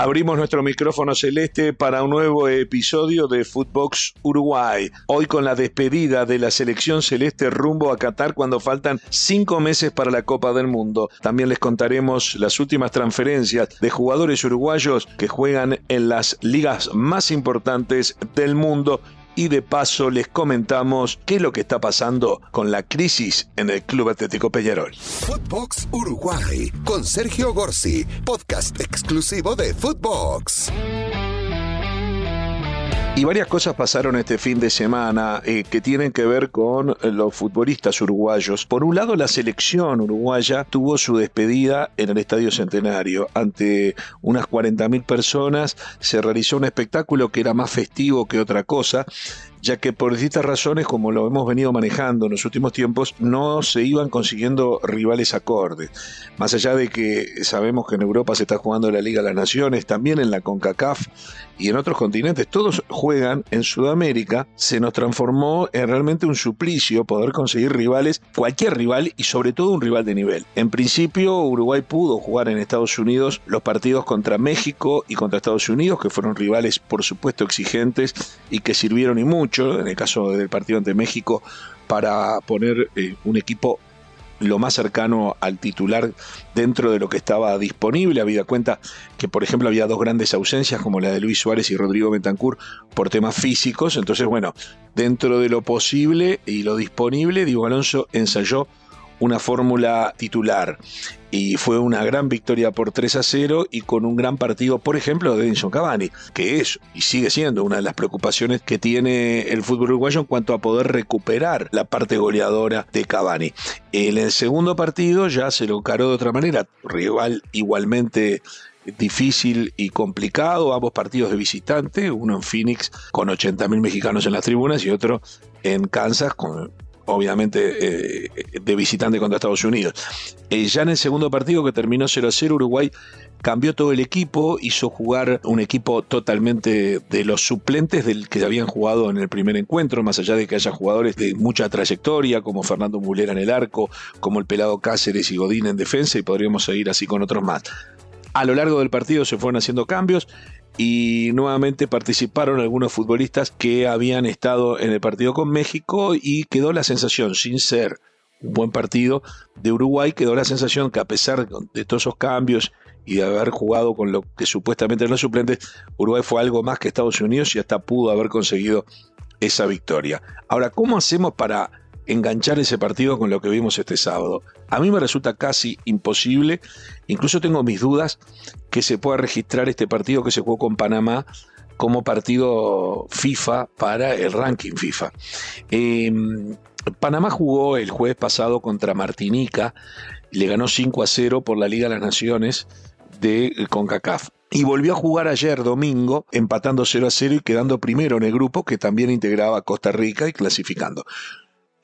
Abrimos nuestro micrófono celeste para un nuevo episodio de Footbox Uruguay. Hoy con la despedida de la selección celeste rumbo a Qatar cuando faltan cinco meses para la Copa del Mundo. También les contaremos las últimas transferencias de jugadores uruguayos que juegan en las ligas más importantes del mundo y de paso les comentamos qué es lo que está pasando con la crisis en el Club Atlético Peñarol. Footbox Uruguay con Sergio Gorsi, podcast exclusivo de Footbox. Y varias cosas pasaron este fin de semana eh, que tienen que ver con eh, los futbolistas uruguayos. Por un lado, la selección uruguaya tuvo su despedida en el Estadio Centenario. Ante unas 40.000 personas se realizó un espectáculo que era más festivo que otra cosa ya que por distintas razones, como lo hemos venido manejando en los últimos tiempos, no se iban consiguiendo rivales acordes. Más allá de que sabemos que en Europa se está jugando la Liga de las Naciones, también en la CONCACAF y en otros continentes, todos juegan en Sudamérica, se nos transformó en realmente un suplicio poder conseguir rivales, cualquier rival y sobre todo un rival de nivel. En principio, Uruguay pudo jugar en Estados Unidos los partidos contra México y contra Estados Unidos, que fueron rivales por supuesto exigentes y que sirvieron y mucho en el caso del partido ante México, para poner eh, un equipo lo más cercano al titular dentro de lo que estaba disponible. Había cuenta que, por ejemplo, había dos grandes ausencias, como la de Luis Suárez y Rodrigo Bentancur, por temas físicos. Entonces, bueno, dentro de lo posible y lo disponible, Diego Alonso ensayó una fórmula titular. Y fue una gran victoria por 3 a 0 y con un gran partido, por ejemplo, de Edinson Cavani, que es y sigue siendo una de las preocupaciones que tiene el fútbol uruguayo en cuanto a poder recuperar la parte goleadora de Cavani. En el segundo partido ya se lo encaró de otra manera, rival igualmente difícil y complicado, ambos partidos de visitante, uno en Phoenix con 80.000 mexicanos en las tribunas y otro en Kansas con obviamente eh, de visitante contra Estados Unidos. Eh, ya en el segundo partido que terminó 0 a 0, Uruguay cambió todo el equipo, hizo jugar un equipo totalmente de los suplentes del que habían jugado en el primer encuentro, más allá de que haya jugadores de mucha trayectoria, como Fernando Mulera en el arco, como el pelado Cáceres y Godín en defensa, y podríamos seguir así con otros más. A lo largo del partido se fueron haciendo cambios y nuevamente participaron algunos futbolistas que habían estado en el partido con México y quedó la sensación, sin ser un buen partido de Uruguay, quedó la sensación que a pesar de todos esos cambios y de haber jugado con lo que supuestamente eran los suplentes, Uruguay fue algo más que Estados Unidos y hasta pudo haber conseguido esa victoria. Ahora, ¿cómo hacemos para enganchar ese partido con lo que vimos este sábado. A mí me resulta casi imposible, incluso tengo mis dudas que se pueda registrar este partido que se jugó con Panamá como partido FIFA para el ranking FIFA. Em, Panamá jugó el jueves pasado contra Martinica, le ganó 5 a 0 por la Liga de las Naciones de CONCACAF. Y volvió a jugar ayer domingo, empatando 0 a 0 y quedando primero en el grupo que también integraba Costa Rica y clasificando.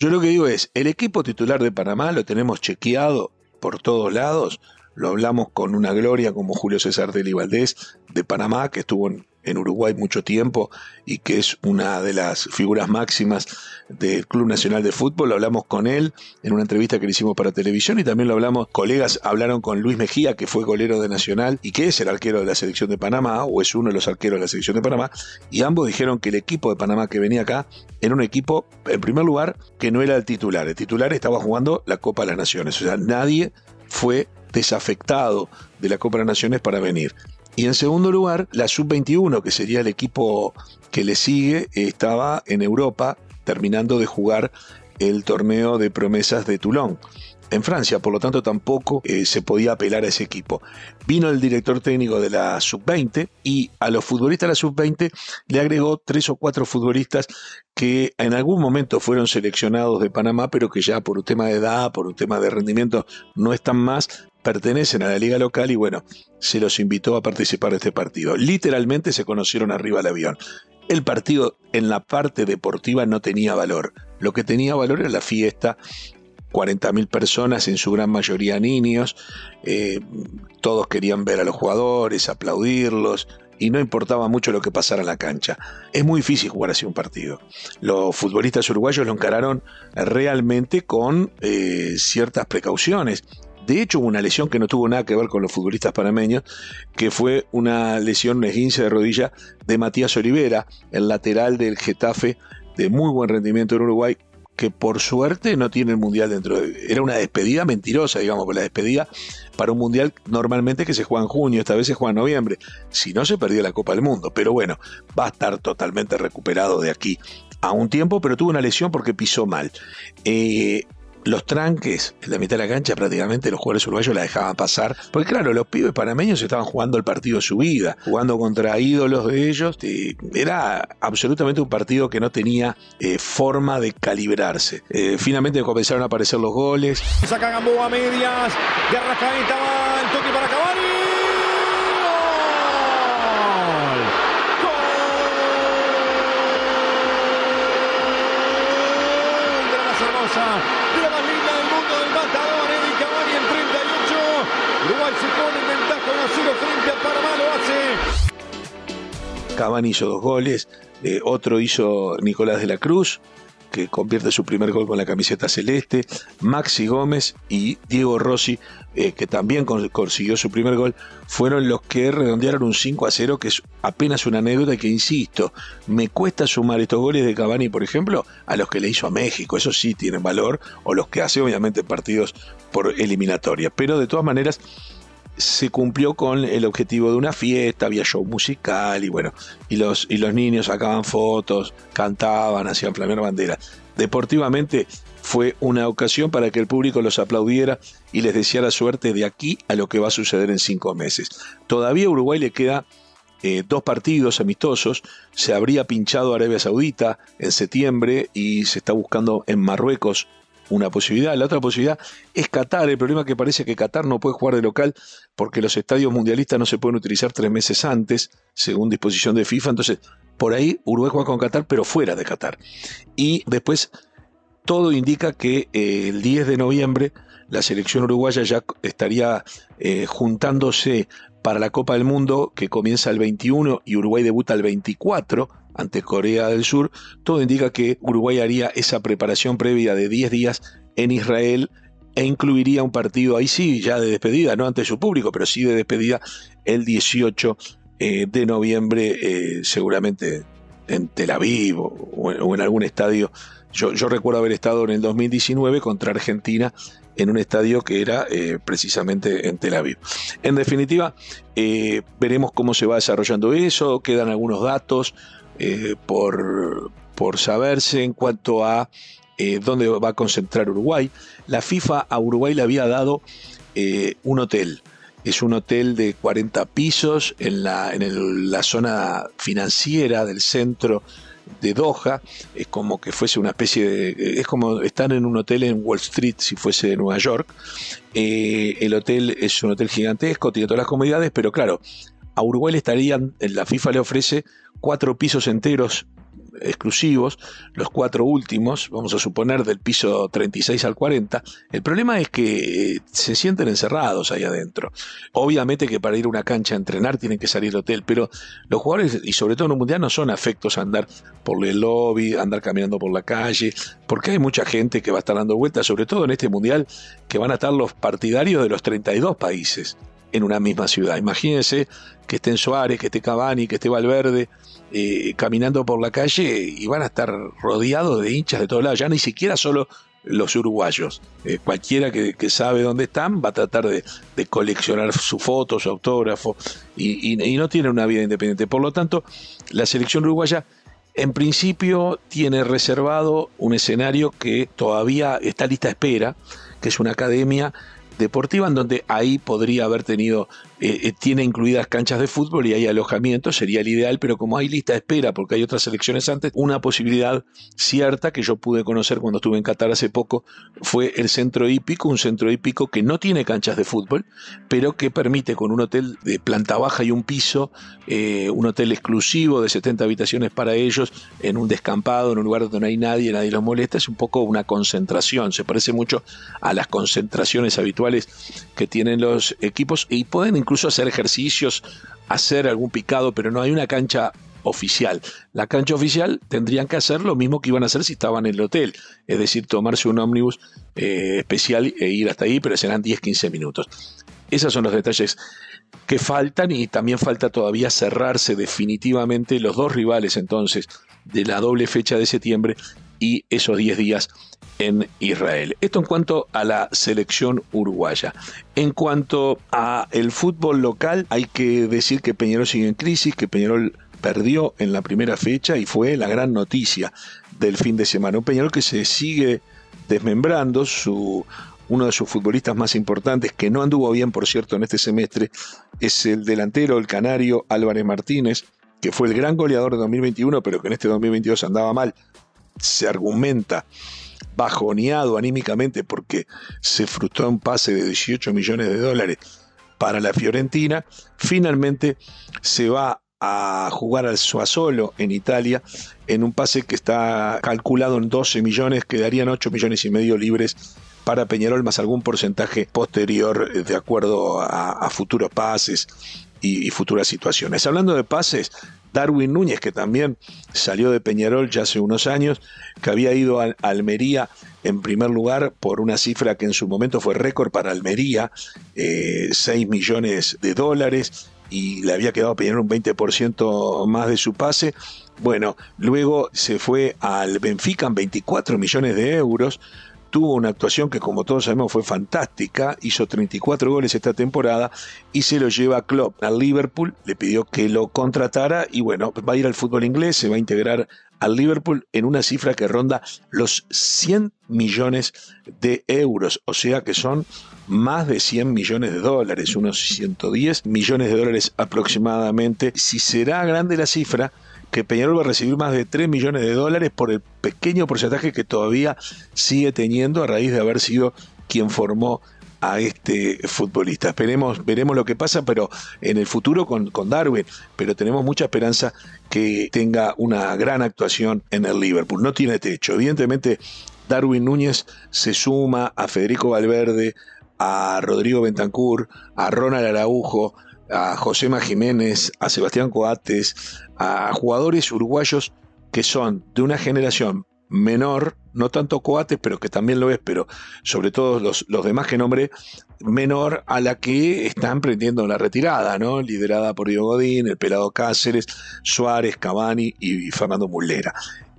Yo lo que digo es, el equipo titular de Panamá lo tenemos chequeado por todos lados. Lo hablamos con una gloria como Julio César Deli Valdés de Panamá, que estuvo en, Uruguay mucho tiempo y que es una de las figuras máximas del Club Nacional de Fútbol. Lo hablamos con él en una entrevista que le hicimos para televisión y también lo hablamos, colegas hablaron con Luis Mejía, que fue golero de Nacional y que es el arquero de la selección de Panamá o es uno de los arqueros de la selección de Panamá. Y ambos dijeron que el equipo de Panamá que venía acá era un equipo, en primer lugar, que no era el titular. El titular estaba jugando la Copa de las Naciones. O sea, nadie fue desafectado de la Copa de las Naciones para venir. Y en segundo lugar, la Sub-21, que sería el equipo que le sigue, estaba en Europa terminando de jugar el torneo de promesas de Toulon en Francia, por lo tanto tampoco eh, se podía apelar a ese equipo. Vino el director técnico de la sub-20 y a los futbolistas de la sub-20 le agregó tres o cuatro futbolistas que en algún momento fueron seleccionados de Panamá, pero que ya por un tema de edad, por un tema de rendimiento, no están más, pertenecen a la liga local y bueno, se los invitó a participar de este partido. Literalmente se conocieron arriba del avión. El partido en la parte deportiva no tenía valor. Lo que tenía valor era la fiesta 40.000 personas, en su gran mayoría niños, eh, todos querían ver a los jugadores, aplaudirlos, y no importaba mucho lo que pasara en la cancha. Es muy difícil jugar así un partido. Los futbolistas uruguayos lo encararon realmente con eh, ciertas precauciones. De hecho, hubo una lesión que no tuvo nada que ver con los futbolistas panameños, que fue una lesión, una esguince de rodilla de Matías Olivera, el lateral del Getafe, de muy buen rendimiento en Uruguay, que por suerte no tiene el mundial dentro de. Era una despedida mentirosa, digamos, la despedida para un mundial normalmente que se juega en junio, esta vez se juega en noviembre. Si no, se perdió la Copa del Mundo. Pero bueno, va a estar totalmente recuperado de aquí a un tiempo, pero tuvo una lesión porque pisó mal. Eh, los tranques en la mitad de la cancha prácticamente los jugadores uruguayos la dejaban pasar, porque claro, los pibes panameños estaban jugando el partido de su vida, jugando contra ídolos de ellos, era absolutamente un partido que no tenía eh, forma de calibrarse. Eh, finalmente comenzaron a aparecer los goles. Saca Gamboa medias, de Cavani hizo dos goles, eh, otro hizo Nicolás de la Cruz, que convierte su primer gol con la camiseta celeste, Maxi Gómez y Diego Rossi, eh, que también consiguió su primer gol, fueron los que redondearon un 5 a 0, que es apenas una anécdota que, insisto, me cuesta sumar estos goles de Cavani, por ejemplo, a los que le hizo a México, eso sí tienen valor, o los que hace obviamente partidos por eliminatoria, pero de todas maneras se cumplió con el objetivo de una fiesta, había show musical y bueno, y los, y los niños sacaban fotos, cantaban, hacían flamear bandera. Deportivamente fue una ocasión para que el público los aplaudiera y les deseara suerte de aquí a lo que va a suceder en cinco meses. Todavía a Uruguay le queda eh, dos partidos amistosos, se habría pinchado Arabia Saudita en septiembre y se está buscando en Marruecos una posibilidad. La otra posibilidad es Qatar. El problema que parece que Qatar no puede jugar de local porque los estadios mundialistas no se pueden utilizar tres meses antes, según disposición de FIFA. Entonces, por ahí Uruguay juega con Qatar, pero fuera de Qatar. Y después, todo indica que eh, el 10 de noviembre la selección uruguaya ya estaría eh, juntándose para la Copa del Mundo que comienza el 21 y Uruguay debuta el 24 ante Corea del Sur, todo indica que Uruguay haría esa preparación previa de 10 días en Israel e incluiría un partido ahí sí, ya de despedida, no ante su público, pero sí de despedida el 18 eh, de noviembre, eh, seguramente en Tel Aviv o, en algún estadio. Yo, yo, recuerdo haber estado en el 2019 contra Argentina en un estadio que era eh, precisamente en Tel Aviv. En definitiva, veremos cómo se va desarrollando eso, quedan algunos datos, eh, por, por saberse en cuanto a eh, dónde va a concentrar Uruguay. La FIFA a Uruguay le había dado eh, un hotel. Es un hotel de 40 pisos en la, en la zona financiera del centro de Doha, es como que fuese una especie de, es como estar en un hotel en Wall Street si fuese de Nueva York. el hotel es un hotel gigantesco, tiene todas las comodidades, pero claro, a Uruguay le estarían, la FIFA le ofrece cuatro pisos enteros exclusivos, los cuatro últimos, vamos a suponer del piso 36 al 40, el problema es que eh, se sienten encerrados ahí adentro. Obviamente que para ir a una cancha a entrenar tienen que salir del hotel, pero los jugadores, y sobre todo en un mundial, no son afectos a andar por el lobby, andar caminando por la calle, porque hay mucha gente que va a estar dando vueltas, sobre todo en este mundial, que van a estar los partidarios de los 32 países en una misma ciudad. Imagínense que estén Suárez, que esté Cavani, que esté Valverde eh, caminando por la calle y van a estar rodeados de hinchas de todos lados, ya ni siquiera solo los uruguayos. Eh, cualquiera que, sabe dónde están va a tratar de, coleccionar su foto, su autógrafo y, no tiene una vida independiente. Por lo tanto, la selección uruguaya en principio tiene reservado un escenario que todavía está lista a espera, que es una academia deportiva en donde ahí podría haber tenido, eh, eh, tiene incluidas canchas de fútbol y hay alojamiento, sería el ideal, pero como hay lista de espera porque hay otras elecciones antes, una posibilidad cierta que yo pude conocer cuando estuve en Qatar hace poco fue el centro hípico, un centro hípico que no tiene canchas de fútbol, pero que permite con un hotel de planta baja y un piso, eh, un hotel exclusivo de 70 habitaciones para ellos, en un descampado, en un lugar donde no hay nadie, nadie los molesta, es un poco una concentración, se parece mucho a las concentraciones habituales que tienen los equipos y pueden incluso hacer ejercicios, hacer algún picado, pero no hay una cancha oficial. La cancha oficial tendrían que hacer lo mismo que iban a hacer si estaban en el hotel, es decir, tomarse un ómnibus eh, especial e ir hasta ahí, pero serán 10-15 minutos. Esos son los detalles que faltan y también falta todavía cerrarse definitivamente los dos rivales entonces de la doble fecha de septiembre y esos 10 días en Israel. Esto en cuanto a la selección uruguaya. En cuanto a el fútbol local, hay que decir que Peñarol sigue en crisis, que Peñarol perdió en la primera fecha y fue la gran noticia del fin de semana. Un Peñarol que se sigue desmembrando, su uno de sus futbolistas más importantes, que no anduvo bien, por cierto, en este semestre, es el delantero, el canario Álvarez Martínez, que fue el gran goleador de 2021, pero que en este 2022 andaba mal. Se argumenta bajoneado anímicamente porque se frustró un pase de 18 millones de dólares para la Fiorentina, finalmente se va a jugar al Suasolo en Italia en un pase que está calculado en 12 millones, quedarían 8 millones y medio libres para Peñarol más algún porcentaje posterior de acuerdo a, futuros pases y, futuras situaciones. Hablando de pases, Darwin Núñez, que también salió de Peñarol ya hace unos años, que había ido a Almería en primer lugar por una cifra que en su momento fue récord para Almería, 6 eh, millones de dólares, y le había quedado a Peñarol un 20% más de su pase. Bueno, luego se fue al Benfica en 24 millones de euros, tuvo una actuación que como todos sabemos fue fantástica, hizo 34 goles esta temporada y se lo lleva a Klopp al Liverpool, le pidió que lo contratara y bueno, va a ir al fútbol inglés, se va a integrar al Liverpool en una cifra que ronda los 100 millones de euros, o sea que son más de 100 millones de dólares, unos 110 millones de dólares aproximadamente. Si será grande la cifra, que Peñarol va a recibir más de 3 millones de dólares por el pequeño porcentaje que todavía sigue teniendo a raíz de haber sido quien formó a este futbolista. Esperemos, veremos lo que pasa, pero en el futuro con, con, Darwin, pero tenemos mucha esperanza que tenga una gran actuación en el Liverpool. No tiene techo. Evidentemente, Darwin Núñez se suma a Federico Valverde, a Rodrigo Bentancur, a Ronald Araujo, a Josema Jiménez, a Sebastián Coates, a jugadores uruguayos que son de una generación menor, no tanto Coates, pero que también lo es, pero sobre todo los, los demás que nombré, menor a la que está emprendiendo la retirada, ¿no? Liderada por Diego Godín, el Pelado Cáceres, Suárez, Cavani y Fernando Mullera.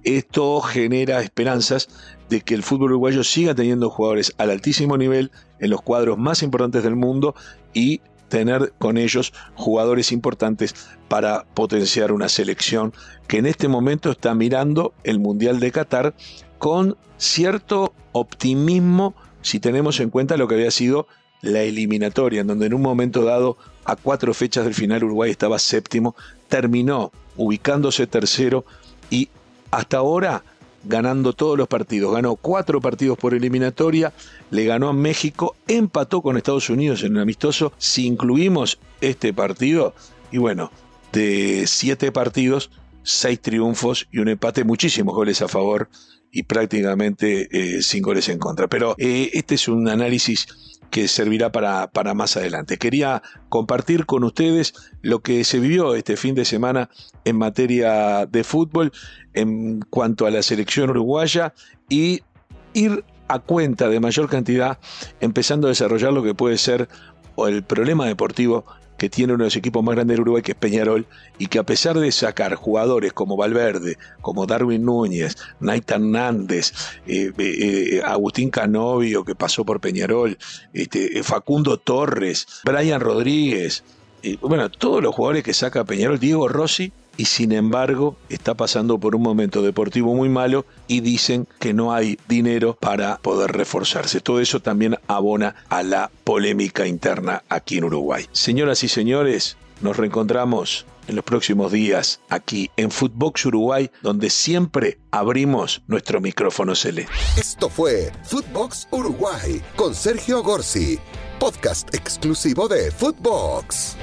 Esto genera esperanzas de que el fútbol uruguayo siga teniendo jugadores al altísimo nivel en los cuadros más importantes del mundo y tener con ellos jugadores importantes para potenciar una selección que en este momento está mirando el Mundial de Qatar con cierto optimismo si tenemos en cuenta lo que había sido la eliminatoria, en donde en un momento dado, a cuatro fechas del final, Uruguay estaba séptimo, terminó ubicándose tercero y hasta ahora ganando todos los partidos. Ganó cuatro partidos por eliminatoria, le ganó a México, empató con Estados Unidos en el amistoso. Si incluimos este partido, y bueno, de siete partidos, seis triunfos y un empate, muchísimos goles a favor y prácticamente eh, sin goles en contra. Pero eh, este es un análisis que servirá para, para, más adelante. Quería compartir con ustedes lo que se vivió este fin de semana en materia de fútbol en cuanto a la selección uruguaya y ir a cuenta de mayor cantidad, empezando a desarrollar lo que puede ser el problema deportivo que tiene uno de los equipos más grandes de Uruguay, que es Peñarol, y que a pesar de sacar jugadores como Valverde, como Darwin Núñez, Naita Hernández, eh, eh, Agustín Canovio, que pasó por Peñarol, este, Facundo Torres, Brian Rodríguez, bueno, todos los jugadores que saca Peñarol, Diego Rossi, y sin embargo está pasando por un momento deportivo muy malo y dicen que no hay dinero para poder reforzarse. Todo eso también abona a la polémica interna aquí en Uruguay. Señoras y señores, nos reencontramos en los próximos días aquí en Footbox Uruguay, donde siempre abrimos nuestro micrófono celeste. Esto fue Footbox Uruguay con Sergio Gorsi, podcast exclusivo de Footbox.